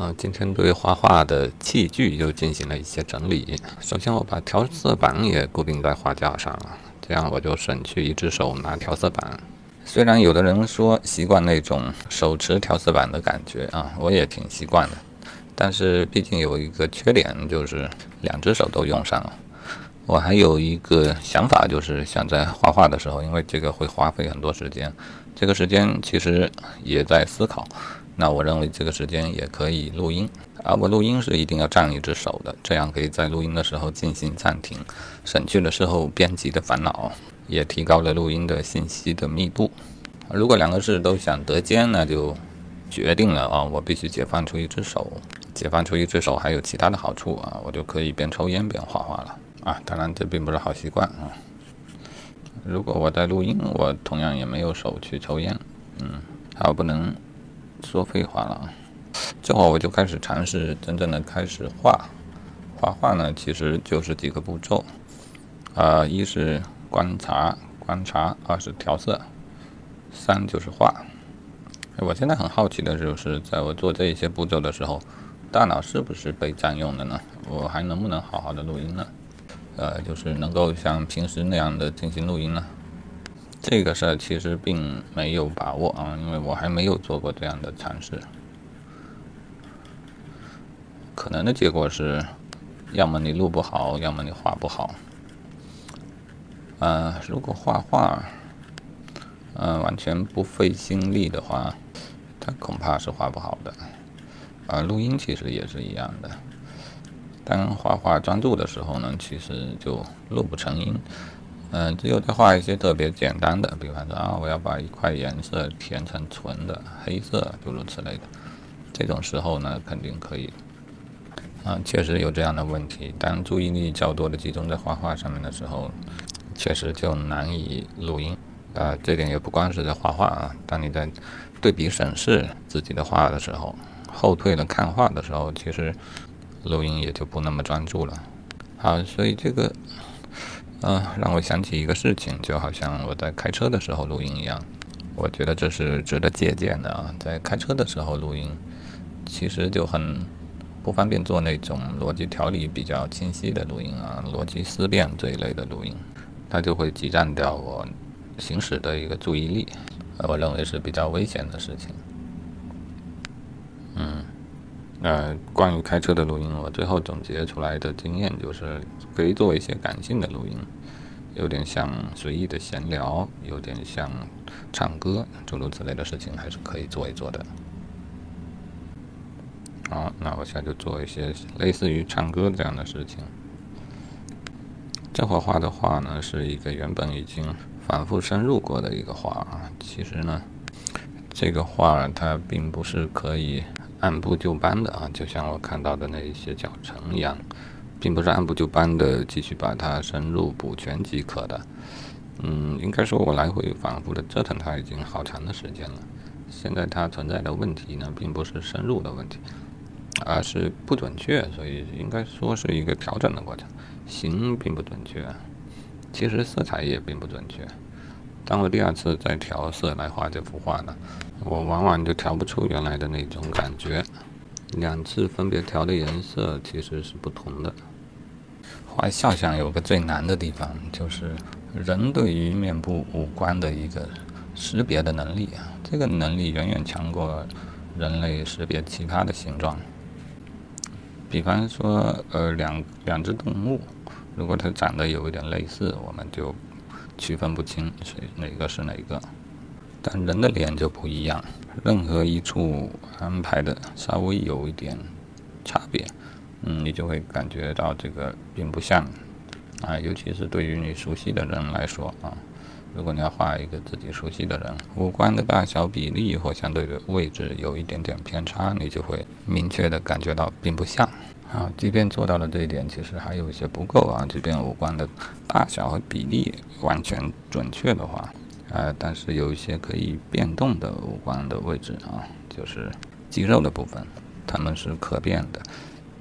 嗯，今天对画画的器具又进行了一些整理。首先，我把调色板也固定在画架上了，这样我就省去一只手拿调色板。虽然有的人说习惯那种手持调色板的感觉啊，我也挺习惯的。但是毕竟有一个缺点，就是两只手都用上了。我还有一个想法，就是想在画画的时候，因为这个会花费很多时间，这个时间其实也在思考。那我认为这个时间也可以录音，而我录音是一定要占一只手的，这样可以在录音的时候进行暂停，省去了事后编辑的烦恼，也提高了录音的信息的密度。如果两个事都想得兼，那就决定了啊，我必须解放出一只手，解放出一只手还有其他的好处啊，我就可以边抽烟边画画了啊。当然这并不是好习惯啊。如果我在录音，我同样也没有手去抽烟，嗯，还不能。说废话了啊！这会儿我就开始尝试真正的开始画。画画呢，其实就是几个步骤啊：一是观察，观察；二是调色；三就是画。我现在很好奇的就是，在我做这些步骤的时候，大脑是不是被占用了呢？我还能不能好好的录音呢？呃，就是能够像平时那样的进行录音呢？这个事儿其实并没有把握啊，因为我还没有做过这样的尝试。可能的结果是，要么你录不好，要么你画不好。呃，如果画画，呃，完全不费心力的话，他恐怕是画不好的。啊，录音其实也是一样的。当画画专注的时候呢，其实就录不成音。嗯，只有在画一些特别简单的，比方说啊，我要把一块颜色填成纯的黑色，诸如此类的，这种时候呢，肯定可以。啊，确实有这样的问题。当注意力较多的集中在画画上面的时候，确实就难以录音。啊，这点也不光是在画画啊，当你在对比审视自己的画的时候，后退了看画的时候，其实录音也就不那么专注了。好，所以这个。啊，让我想起一个事情，就好像我在开车的时候录音一样。我觉得这是值得借鉴的啊，在开车的时候录音，其实就很不方便做那种逻辑条理比较清晰的录音啊，逻辑思辨这一类的录音，它就会挤占掉我行驶的一个注意力，我认为是比较危险的事情。嗯。呃，关于开车的录音，我最后总结出来的经验就是，可以做一些感性的录音，有点像随意的闲聊，有点像唱歌，诸如此类的事情，还是可以做一做的。好，那我现在就做一些类似于唱歌这样的事情。这画画的话呢，是一个原本已经反复深入过的一个画啊。其实呢，这个画它并不是可以。按部就班的啊，就像我看到的那一些教程一样，并不是按部就班的继续把它深入补全即可的。嗯，应该说我来回反复的折腾它已经好长的时间了。现在它存在的问题呢，并不是深入的问题，而是不准确，所以应该说是一个调整的过程。形并不准确，其实色彩也并不准确。当我第二次再调色来画这幅画呢？我往往就调不出原来的那种感觉，两次分别调的颜色其实是不同的。画肖像有个最难的地方，就是人对于面部五官的一个识别的能力啊，这个能力远远强过人类识别其他的形状。比方说，呃，两两只动物，如果它长得有一点类似，我们就区分不清是哪个是哪个。但人的脸就不一样，任何一处安排的稍微有一点差别，嗯，你就会感觉到这个并不像啊，尤其是对于你熟悉的人来说啊，如果你要画一个自己熟悉的人，五官的大小比例或相对的位置有一点点偏差，你就会明确的感觉到并不像啊。即便做到了这一点，其实还有一些不够啊。即便五官的大小和比例完全准确的话。呃，但是有一些可以变动的五官的位置啊，就是肌肉的部分，它们是可变的。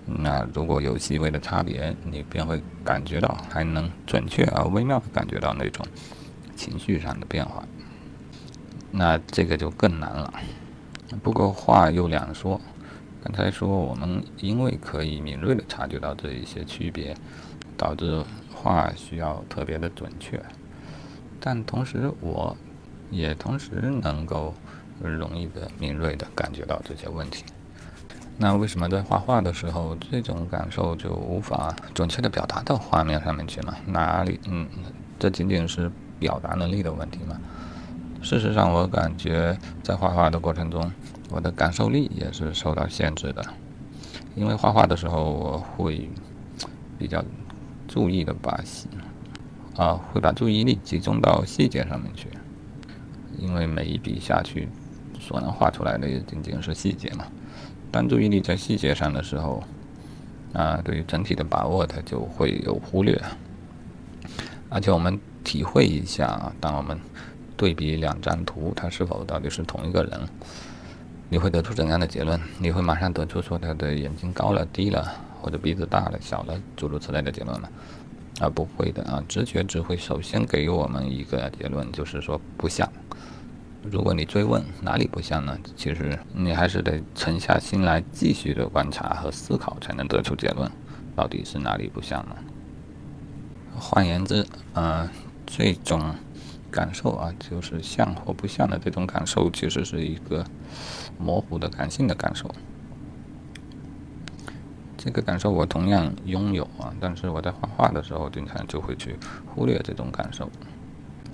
那如果有细微的差别，你便会感觉到，还能准确而微妙的感觉到那种情绪上的变化。那这个就更难了。不过话又两说，刚才说我们因为可以敏锐的察觉到这一些区别，导致画需要特别的准确，但同时我也同时能够容易的敏锐的感觉到这些问题。那为什么在画画的时候，这种感受就无法准确的表达到画面上面去呢？哪里？嗯，这仅仅是表达能力的问题吗？事实上，我感觉在画画的过程中，我的感受力也是受到限制的。因为画画的时候，我会比较注意的把细啊，会把注意力集中到细节上面去。因为每一笔下去，所能画出来的也仅仅是细节嘛。当注意力在细节上的时候，啊，对于整体的把握，它就会有忽略。而且我们体会一下啊，当我们对比两张图，它是否到底是同一个人，你会得出怎样的结论？你会马上得出说他的眼睛高了、低了，或者鼻子大了、小了，诸如此类的结论吗？啊，不会的啊，直觉只会首先给我们一个结论，就是说不像。如果你追问哪里不像呢？其实你还是得沉下心来继续的观察和思考，才能得出结论，到底是哪里不像呢？换言之，呃，这种感受啊，就是像或不像的这种感受，其实是一个模糊的感性的感受。这个感受我同样拥有啊，但是我在画画的时候，经常就会去忽略这种感受。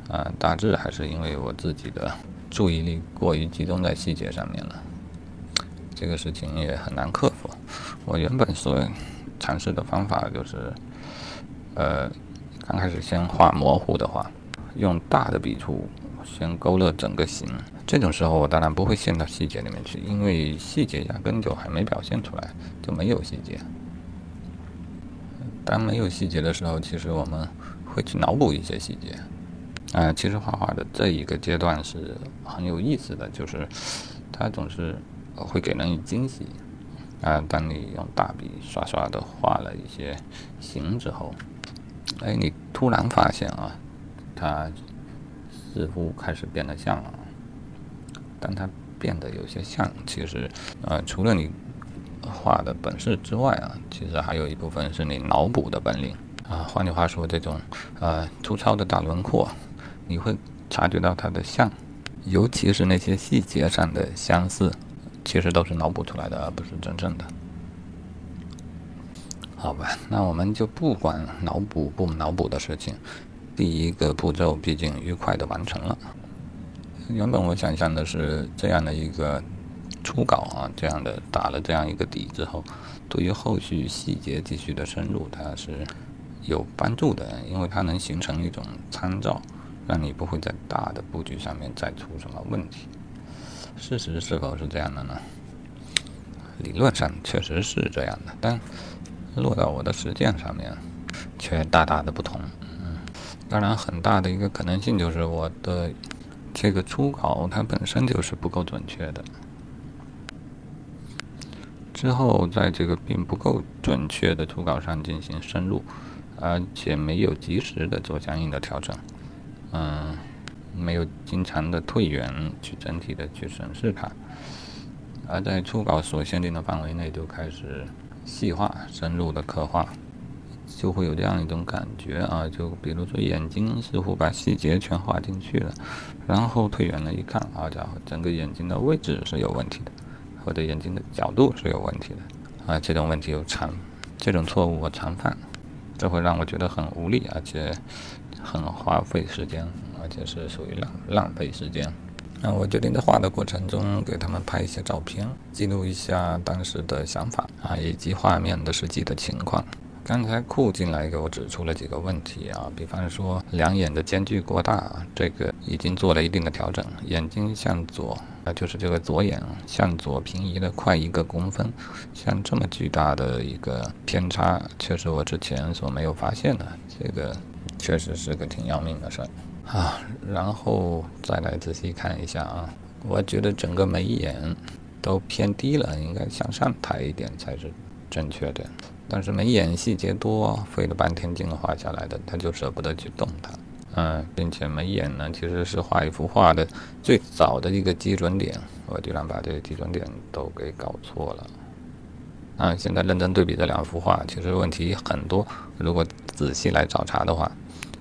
啊，大致还是因为我自己的。注意力过于集中在细节上面了，这个事情也很难克服。我原本所尝试的方法就是，呃，刚开始先画模糊的画，用大的笔触先勾勒整个形。这种时候我当然不会陷到细节里面去，因为细节压根就还没表现出来，就没有细节。当没有细节的时候，其实我们会去脑补一些细节。啊，其实画画的这一个阶段是很有意思的，就是它总是会给人以惊喜。啊，当你用大笔刷刷的画了一些形之后，哎，你突然发现啊，它似乎开始变得像了。但它变得有些像，其实呃，除了你画的本事之外啊，其实还有一部分是你脑补的本领啊。换句话说，这种呃粗糙的大轮廓。你会察觉到它的像，尤其是那些细节上的相似，其实都是脑补出来的，而不是真正的。好吧，那我们就不管脑补不脑补的事情，第一个步骤毕竟愉快的完成了。原本我想象的是这样的一个初稿啊，这样的打了这样一个底之后，对于后续细节继续的深入，它是有帮助的，因为它能形成一种参照。让你不会在大的布局上面再出什么问题。事实是否是这样的呢？理论上确实是这样的，但落到我的实践上面，却大大的不同。当然，很大的一个可能性就是我的这个初稿它本身就是不够准确的。之后在这个并不够准确的初稿上进行深入，而且没有及时的做相应的调整。嗯，没有经常的退原去整体的去审视它，而在初稿所限定的范围内就开始细化、深入的刻画，就会有这样一种感觉啊，就比如说眼睛似乎把细节全画进去了，然后退远了一看，好家伙，整个眼睛的位置是有问题的，或者眼睛的角度是有问题的啊，这种问题有常，这种错误我常犯，这会让我觉得很无力，而且。很花费时间，而且是属于浪浪费时间。那我决定在画的过程中给他们拍一些照片，记录一下当时的想法啊，以及画面的实际的情况。刚才库进来给我指出了几个问题啊，比方说两眼的间距过大，这个已经做了一定的调整。眼睛向左啊，就是这个左眼向左平移了快一个公分，像这么巨大的一个偏差，确实我之前所没有发现的。这个。确实是个挺要命的事儿啊，然后再来仔细看一下啊，我觉得整个眉眼都偏低了，应该向上抬一点才是正确的。但是眉眼细节多，费了半天劲画下来的，他就舍不得去动它。嗯，并且眉眼呢，其实是画一幅画的最早的一个基准点，我居然把这个基准点都给搞错了。啊，现在认真对比这两幅画，其实问题很多。如果仔细来找茬的话，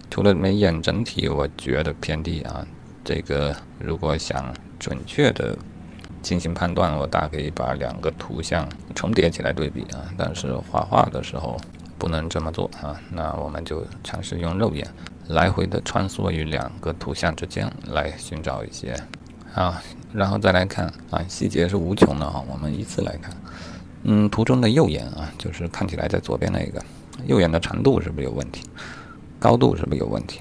除了眉眼整体我觉得偏低啊，这个如果想准确的进行判断，我大可以把两个图像重叠起来对比啊。但是画画的时候不能这么做啊，那我们就尝试用肉眼来回的穿梭于两个图像之间来寻找一些啊，然后再来看啊，细节是无穷的啊，我们依次来看。嗯，图中的右眼啊，就是看起来在左边那个右眼的长度是不是有问题？高度是不是有问题？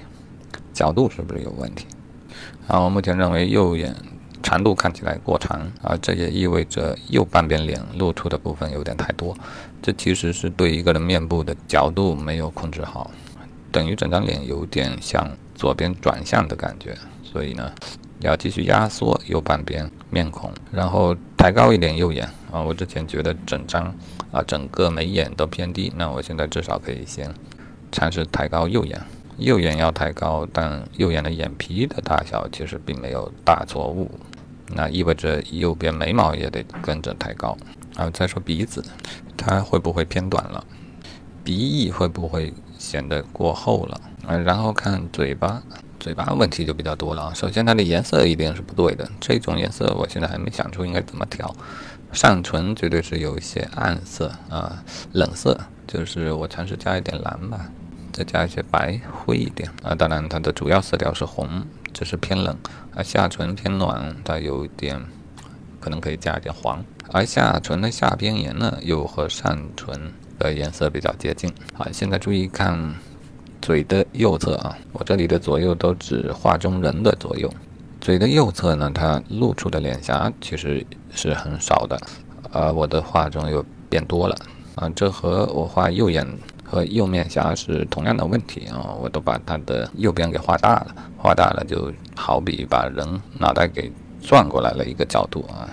角度是不是有问题？啊，我目前认为右眼长度看起来过长啊，这也意味着右半边脸露出的部分有点太多。这其实是对一个人面部的角度没有控制好，等于整张脸有点向左边转向的感觉。所以呢，要继续压缩右半边面孔，然后抬高一点右眼。啊，我之前觉得整张啊整个眉眼都偏低，那我现在至少可以先尝试抬高右眼，右眼要抬高，但右眼的眼皮的大小其实并没有大错误，那意味着右边眉毛也得跟着抬高。啊，再说鼻子，它会不会偏短了？鼻翼会不会显得过厚了？啊，然后看嘴巴，嘴巴问题就比较多了啊。首先它的颜色一定是不对的，这种颜色我现在还没想出应该怎么调。上唇绝对是有一些暗色啊，冷色，就是我尝试加一点蓝吧，再加一些白，灰一点啊。当然，它的主要色调是红，这是偏冷。而下唇偏暖，它有一点可能可以加一点黄。而下唇的下边缘呢，又和上唇的颜色比较接近。好，现在注意看嘴的右侧啊，我这里的左右都指画中人的左右。嘴的右侧呢，它露出的脸颊其实是很少的，而我的画中又变多了啊，这和我画右眼和右面颊是同样的问题啊，我都把它的右边给画大了，画大了就好比把人脑袋给转过来了一个角度啊，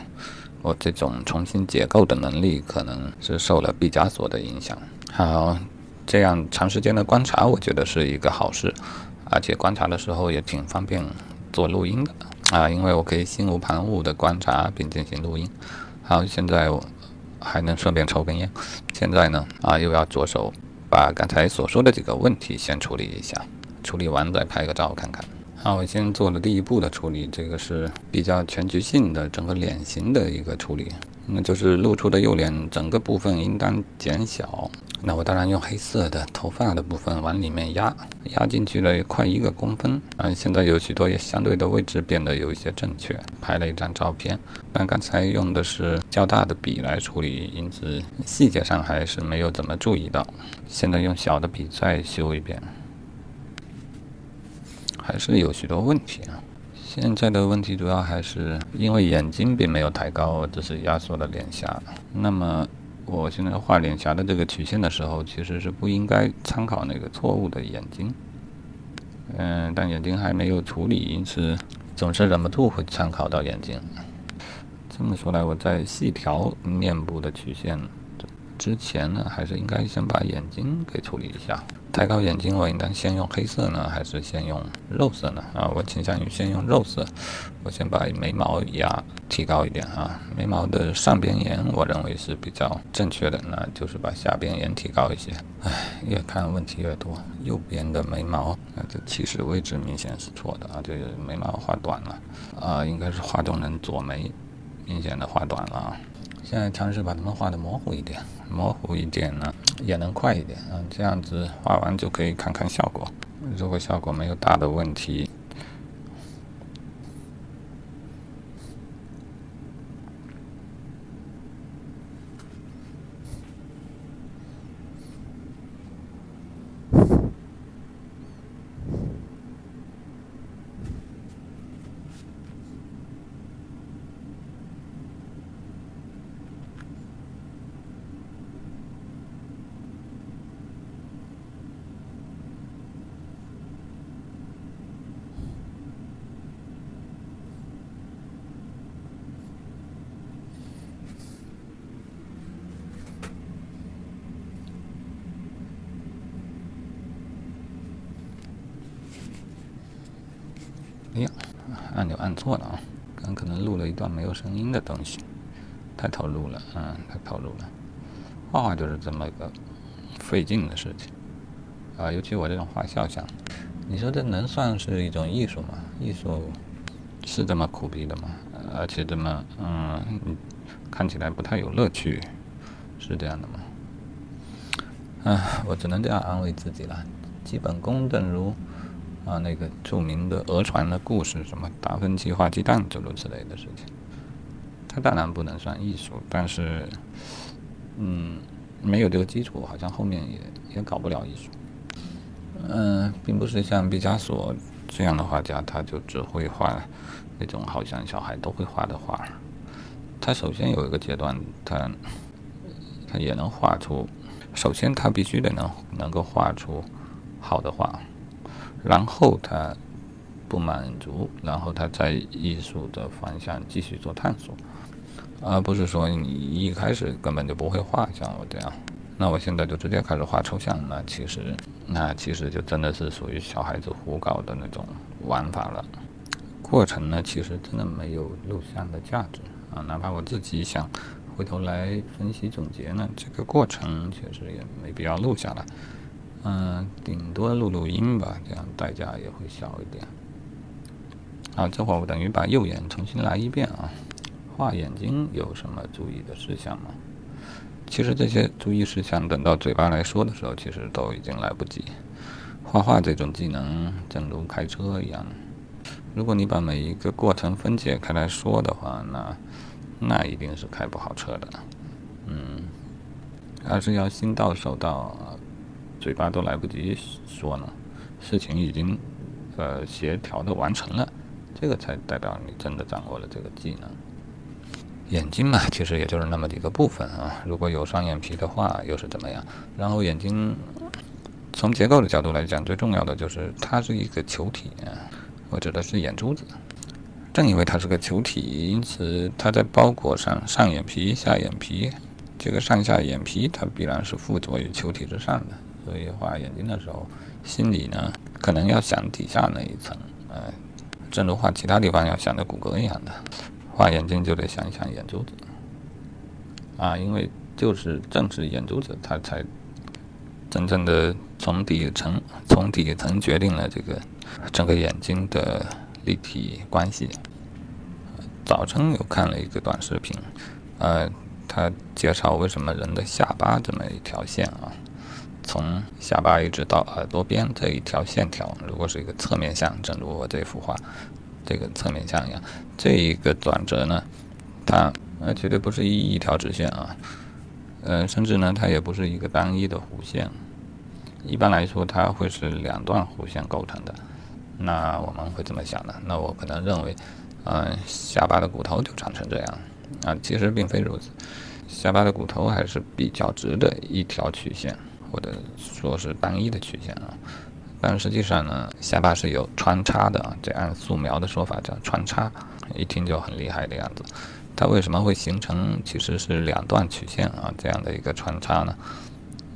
我这种重新解构的能力可能是受了毕加索的影响。好，这样长时间的观察，我觉得是一个好事，而且观察的时候也挺方便。做录音的啊，因为我可以心无旁骛的观察并进行录音。好，现在我还能顺便抽根烟。现在呢，啊，又要着手把刚才所说的几个问题先处理一下，处理完再拍个照看看。好，我先做了第一步的处理，这个是比较全局性的整个脸型的一个处理。那就是露出的右脸整个部分应当减小。那我当然用黑色的头发的部分往里面压，压进去了快一个公分。嗯，现在有许多也相对的位置变得有一些正确。拍了一张照片，但刚才用的是较大的笔来处理，因此细节上还是没有怎么注意到。现在用小的笔再修一遍，还是有许多问题啊。现在的问题主要还是因为眼睛并没有抬高，只是压缩了脸颊。那么我现在画脸颊的这个曲线的时候，其实是不应该参考那个错误的眼睛。嗯，但眼睛还没有处理，因此总是忍不住会参考到眼睛。这么说来，我在细调面部的曲线之前呢，还是应该先把眼睛给处理一下。抬高眼睛，我应当先用黑色呢，还是先用肉色呢？啊，我倾向于先用肉色。我先把眉毛压提高一点啊，眉毛的上边沿我认为是比较正确的，那就是把下边沿提高一些。唉，越看问题越多。右边的眉毛，那这起始位置明显是错的啊，这个眉毛画短了啊，应该是画中人左眉明显的画短了啊。现在尝试把它们画的模糊一点，模糊一点呢，也能快一点啊。这样子画完就可以看看效果。如果效果没有大的问题。哎呀，按钮按错了啊！刚可能录了一段没有声音的东西，太投入了，嗯，太投入了。画画就是这么个费劲的事情啊，尤其我这种画肖像，你说这能算是一种艺术吗？艺术是这么苦逼的吗？而且这么嗯，看起来不太有乐趣，是这样的吗？唉，我只能这样安慰自己了。基本功，正如啊那个著名的讹传的故事，什么达芬奇画鸡蛋诸如此类的事情。它当然不能算艺术，但是，嗯，没有这个基础，好像后面也也搞不了艺术。嗯，并不是像毕加索这样的画家，他就只会画那种好像小孩都会画的画。他首先有一个阶段，他他也能画出，首先他必须得能能够画出好的画，然后他不满足，然后他在艺术的方向继续做探索。而不是说你一开始根本就不会画，像我这样，那我现在就直接开始画抽象，那其实，那其实就真的是属于小孩子胡搞的那种玩法了。过程呢，其实真的没有录像的价值啊，哪怕我自己想回头来分析总结呢，这个过程确实也没必要录下来，嗯，顶多录录音吧，这样代价也会小一点。啊，这会儿我等于把右眼重新来一遍啊。画眼睛有什么注意的事项吗？其实这些注意事项等到嘴巴来说的时候，其实都已经来不及。画画这种技能，正如开车一样，如果你把每一个过程分解开来说的话，那那一定是开不好车的。嗯，而是要心到手到，嘴巴都来不及说呢，事情已经呃协调的完成了，这个才代表你真的掌握了这个技能。眼睛嘛，其实也就是那么几个部分啊。如果有双眼皮的话，又是怎么样？然后眼睛从结构的角度来讲，最重要的就是它是一个球体，我指的是眼珠子。正因为它是个球体，因此它在包裹上上眼皮、下眼皮，这个上下眼皮它必然是附着于球体之上的。所以画眼睛的时候，心里呢可能要想底下那一层，呃，正如画其他地方要想的骨骼一样的。画眼睛就得想一想眼珠子，啊，因为就是正是眼珠子，它才真正的从底层从底层决定了这个整个眼睛的立体关系。早晨有看了一个短视频，呃，他介绍为什么人的下巴这么一条线啊，从下巴一直到耳朵边这一条线条，如果是一个侧面像，正如我这幅画。这个侧面像一样，这一个转折呢，它呃绝对不是一一条直线啊，呃，甚至呢，它也不是一个单一的弧线。一般来说，它会是两段弧线构成的。那我们会怎么想呢？那我可能认为，嗯，下巴的骨头就长成这样啊，其实并非如此。下巴的骨头还是比较直的一条曲线，或者说是单一的曲线啊。但实际上呢，下巴是有穿插的啊，这按素描的说法叫穿插，一听就很厉害的样子。它为什么会形成其实是两段曲线啊这样的一个穿插呢？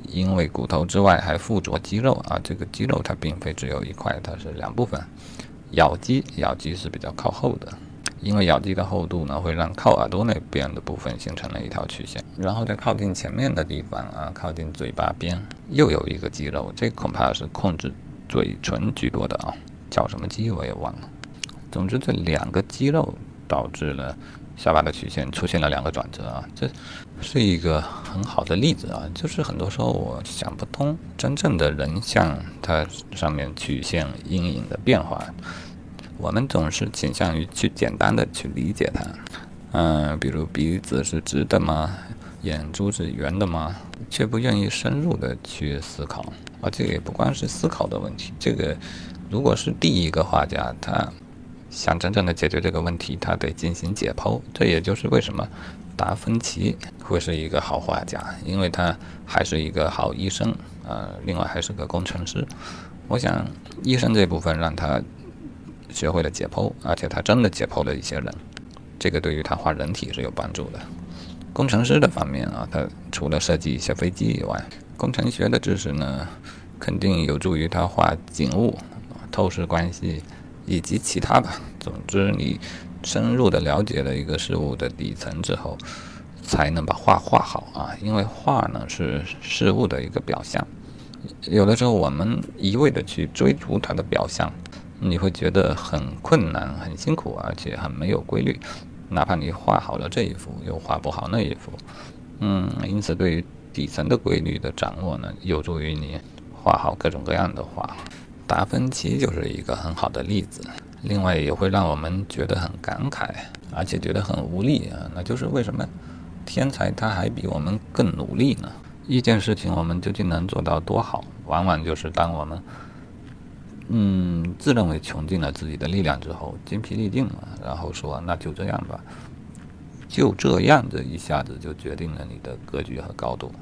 因为骨头之外还附着肌肉啊，这个肌肉它并非只有一块，它是两部分。咬肌，咬肌是比较靠后的，因为咬肌的厚度呢，会让靠耳朵那边的部分形成了一条曲线，然后在靠近前面的地方啊，靠近嘴巴边又有一个肌肉，这恐怕是控制。嘴唇居多的啊，叫什么肌我也忘了。总之，这两个肌肉导致了下巴的曲线出现了两个转折啊，这是一个很好的例子啊。就是很多时候我想不通，真正的人像它上面曲线阴影的变化，我们总是倾向于去简单的去理解它。嗯，比如鼻子是直的吗？眼珠是圆的吗？却不愿意深入的去思考。啊，这个也不光是思考的问题。这个，如果是第一个画家，他想真正的解决这个问题，他得进行解剖。这也就是为什么达芬奇会是一个好画家，因为他还是一个好医生，呃，另外还是个工程师。我想，医生这部分让他学会了解剖，而且他真的解剖了一些人，这个对于他画人体是有帮助的。工程师的方面啊，他除了设计一些飞机以外，工程学的知识呢，肯定有助于他画景物、透视关系以及其他吧。总之，你深入的了解了一个事物的底层之后，才能把画画好啊。因为画呢是事物的一个表象，有的时候我们一味的去追逐它的表象，你会觉得很困难、很辛苦，而且很没有规律。哪怕你画好了这一幅，又画不好那一幅，嗯，因此对于底层的规律的掌握呢，有助于你画好各种各样的画。达芬奇就是一个很好的例子。另外也会让我们觉得很感慨，而且觉得很无力啊！那就是为什么天才他还比我们更努力呢？一件事情我们究竟能做到多好，往往就是当我们嗯自认为穷尽了自己的力量之后，精疲力尽了，然后说那就这样吧，就这样这一下子就决定了你的格局和高度。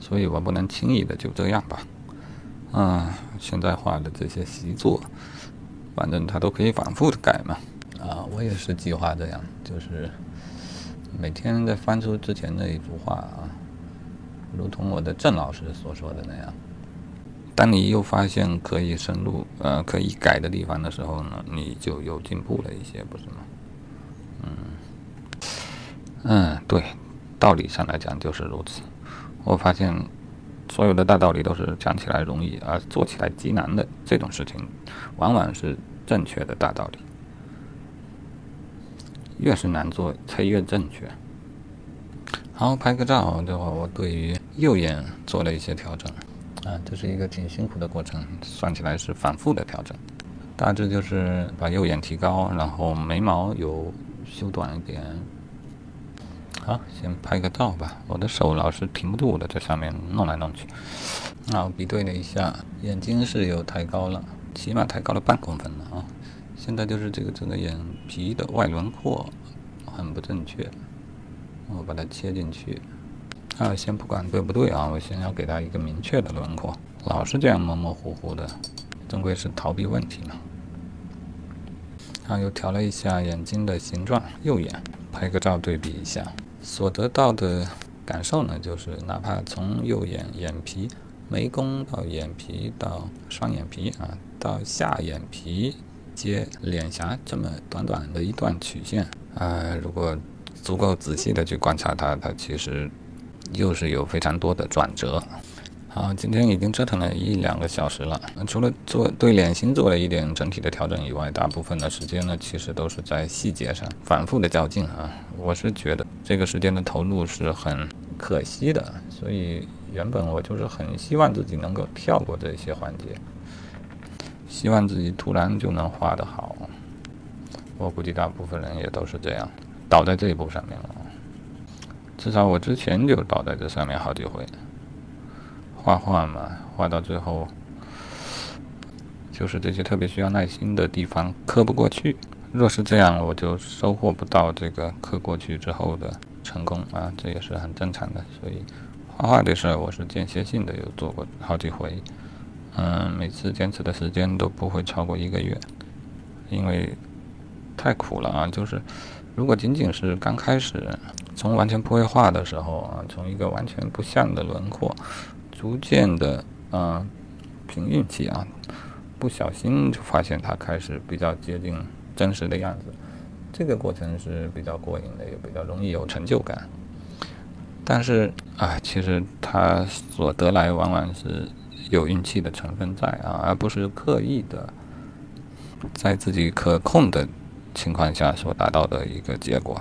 所以我不能轻易的就这样吧。啊，现在画的这些习作。反正他都可以反复的改嘛，啊，我也是计划这样，就是每天在翻出之前的一幅画啊，如同我的郑老师所说的那样，当你又发现可以深入呃可以改的地方的时候呢，你就有进步了一些，不是吗？嗯，嗯，对，道理上来讲就是如此。我发现所有的大道理都是讲起来容易，而做起来极难的这种事情，往往是。正确的大道理，越是难做才越正确。好，拍个照的话，我对于右眼做了一些调整，啊，这是一个挺辛苦的过程，算起来是反复的调整。大致就是把右眼提高，然后眉毛有修短一点。好，先拍个照吧，我的手老是停不住的，在上面弄来弄去。那我，比对了一下，眼睛是有抬高了。起码抬高了半公分了啊！现在就是这个整个眼皮的外轮廓很不正确，我把它切进去。啊，先不管对不对啊，我先要给它一个明确的轮廓。老是这样模模糊糊的，终归是逃避问题嘛。啊，又调了一下眼睛的形状，右眼拍个照对比一下，所得到的感受呢，就是哪怕从右眼眼皮。眉弓到眼皮到双眼皮啊，到下眼皮接脸颊这么短短的一段曲线啊，如果足够仔细的去观察它，它其实又是有非常多的转折。好，今天已经折腾了一两个小时了，除了做对脸型做了一点整体的调整以外，大部分的时间呢，其实都是在细节上反复的较劲啊。我是觉得这个时间的投入是很可惜的，所以。原本我就是很希望自己能够跳过这些环节，希望自己突然就能画得好。我估计大部分人也都是这样，倒在这一步上面了。至少我之前就倒在这上面好几回。画画嘛，画到最后，就是这些特别需要耐心的地方刻不过去。若是这样，我就收获不到这个刻过去之后的成功啊，这也是很正常的。所以。画画的事儿，我是间歇性的有做过好几回，嗯，每次坚持的时间都不会超过一个月，因为太苦了啊！就是如果仅仅是刚开始，从完全不会画的时候啊，从一个完全不像的轮廓，逐渐的，嗯，凭运气啊，不小心就发现它开始比较接近真实的样子，这个过程是比较过瘾的，也比较容易有成就感。但是啊，其实他所得来往往是有运气的成分在啊，而不是刻意的在自己可控的情况下所达到的一个结果。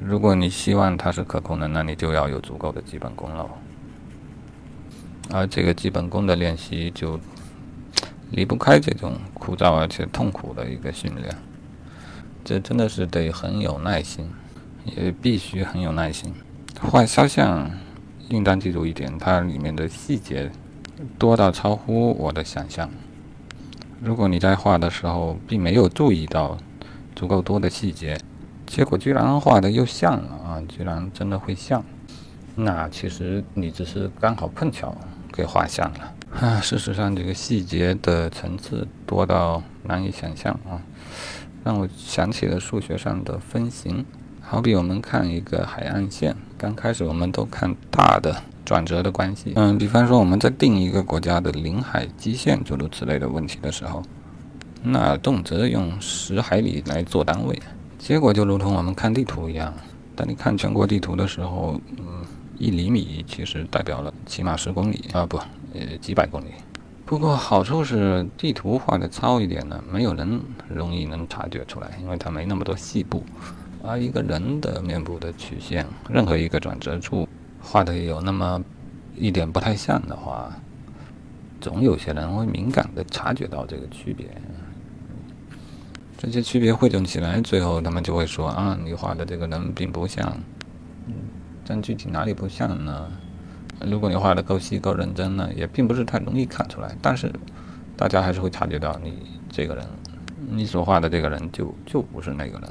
如果你希望它是可控的，那你就要有足够的基本功了。而这个基本功的练习就离不开这种枯燥而且痛苦的一个训练。这真的是得很有耐心，也必须很有耐心。画肖像，应当记住一点，它里面的细节多到超乎我的想象。如果你在画的时候并没有注意到足够多的细节，结果居然画的又像了啊！居然真的会像，那其实你只是刚好碰巧给画像了啊！事实上，这个细节的层次多到难以想象啊，让我想起了数学上的分形。好比我们看一个海岸线，刚开始我们都看大的转折的关系，嗯，比方说我们在定一个国家的领海基线诸如此类的问题的时候，那动辄用十海里来做单位，结果就如同我们看地图一样，当你看全国地图的时候，嗯，一厘米其实代表了起码十公里啊，不，呃，几百公里。不过好处是地图画的糙一点呢，没有人容易能察觉出来，因为它没那么多细部。而一个人的面部的曲线，任何一个转折处画的有那么一点不太像的话，总有些人会敏感的察觉到这个区别。这些区别汇总起来，最后他们就会说啊，你画的这个人并不像。嗯但具体哪里不像呢？如果你画的够细够认真呢，也并不是太容易看出来。但是大家还是会察觉到你这个人，你所画的这个人就就不是那个人。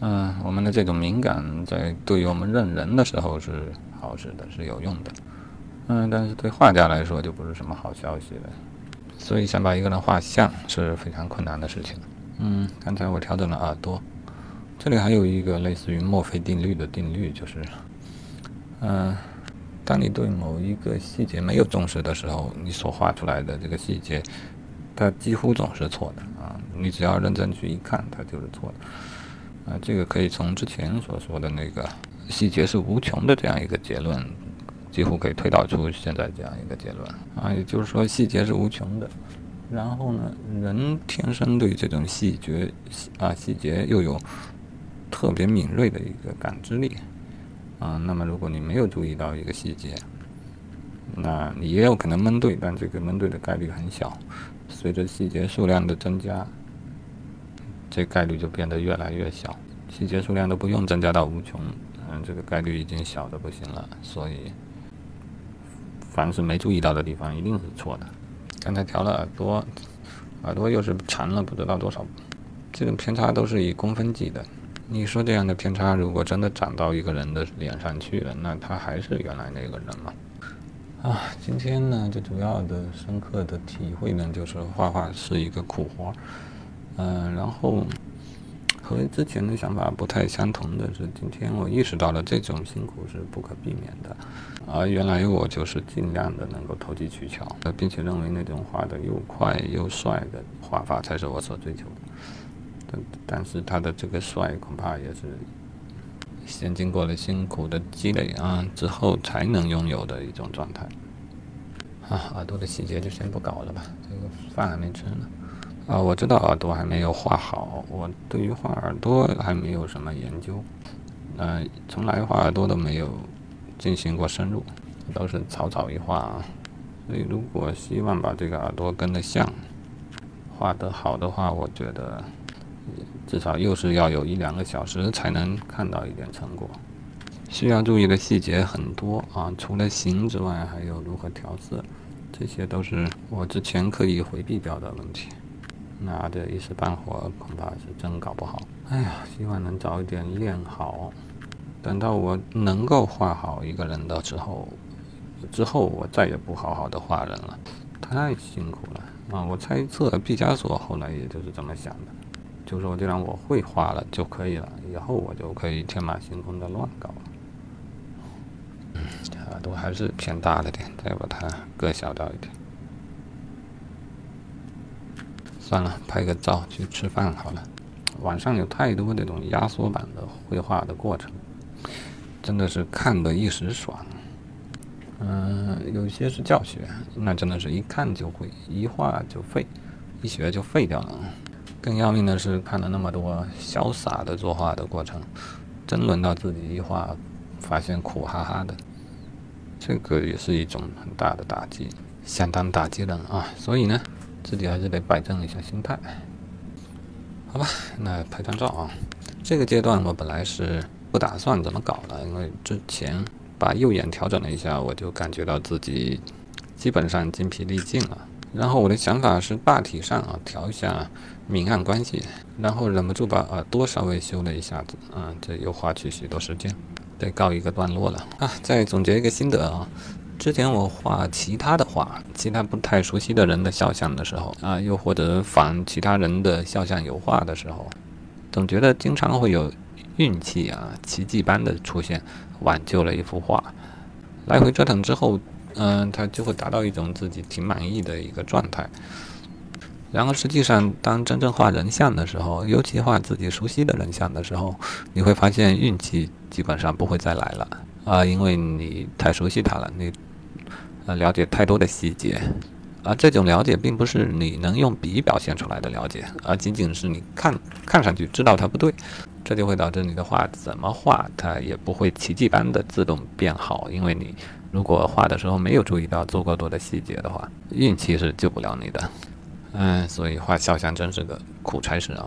嗯，我们的这种敏感在对于我们认人的时候是好使的，是有用的。嗯，但是对画家来说就不是什么好消息了。所以想把一个人画像是非常困难的事情。嗯，刚才我调整了耳朵，这里还有一个类似于墨菲定律的定律，就是，嗯，当你对某一个细节没有重视的时候，你所画出来的这个细节，它几乎总是错的啊。你只要认真去一看，它就是错的。啊，这个可以从之前所说的那个细节是无穷的这样一个结论。几乎可以推导出现在这样一个结论啊，也就是说细节是无穷的。然后呢，人天生对这种细节啊细节又有特别敏锐的一个感知力啊。那么如果你没有注意到一个细节，那你也有可能蒙对，但这个蒙对的概率很小。随着细节数量的增加，这概率就变得越来越小。细节数量都不用增加到无穷，嗯，这个概率已经小的不行了。所以。凡是没注意到的地方，一定是错的。刚才调了耳朵，耳朵又是长了不知道多少，这种偏差都是以公分计的。你说这样的偏差，如果真的长到一个人的脸上去了，那他还是原来那个人吗？啊，今天呢，最主要的深刻的体会呢，就是画画是一个苦活。嗯，然后。和之前的想法不太相同的是，今天我意识到了这种辛苦是不可避免的，而原来我就是尽量的能够投机取巧，并且认为那种画的又快又帅的画法才是我所追求的。但但是他的这个帅恐怕也是先经过了辛苦的积累啊之后才能拥有的一种状态。啊，耳朵的细节就先不搞了吧，这个饭还没吃呢。啊，我知道耳朵还没有画好，我对于画耳朵还没有什么研究，呃，从来画耳朵都没有进行过深入，都是草草一画啊。所以，如果希望把这个耳朵跟得像，画得好的话，我觉得至少又是要有一两个小时才能看到一点成果。需要注意的细节很多啊，除了形之外，还有如何调色，这些都是我之前刻意回避掉的问题。那这一时半会儿恐怕是真搞不好。哎呀，希望能早一点练好。等到我能够画好一个人的时候，之后我再也不好好的画人了，太辛苦了啊！我猜测毕加索后来也就是这么想的，就说既然我会画了就可以了，以后我就可以天马行空的乱搞了。嗯，耳朵还是偏大了点，再把它割小掉一点。算了，拍个照去吃饭好了。网上有太多这种压缩版的绘画的过程，真的是看得一时爽。嗯，有些是教学，那真的是一看就会，一画就废，一学就废掉了。更要命的是，看了那么多潇洒的作画的过程，真轮到自己一画，发现苦哈哈的，这个也是一种很大的打击，相当打击人啊。所以呢。自己还是得摆正一下心态，好吧？那拍张照啊。这个阶段我本来是不打算怎么搞的，因为之前把右眼调整了一下，我就感觉到自己基本上精疲力尽了。然后我的想法是大体上啊调一下明暗关系，然后忍不住把耳朵稍微修了一下子，啊，这又花去许多时间，得告一个段落了啊。再总结一个心得啊。之前我画其他的画，其他不太熟悉的人的肖像的时候啊，又或者仿其他人的肖像油画的时候，总觉得经常会有运气啊，奇迹般的出现，挽救了一幅画。来回折腾之后，嗯，他就会达到一种自己挺满意的一个状态。然后实际上，当真正画人像的时候，尤其画自己熟悉的人像的时候，你会发现运气基本上不会再来了啊，因为你太熟悉他了，你呃了解太多的细节。而这种了解并不是你能用笔表现出来的了解，而仅仅是你看看上去知道它不对，这就会导致你的画怎么画它也不会奇迹般的自动变好，因为你如果画的时候没有注意到足够多的细节的话，运气是救不了你的。嗯，所以画肖像真是个苦差事啊。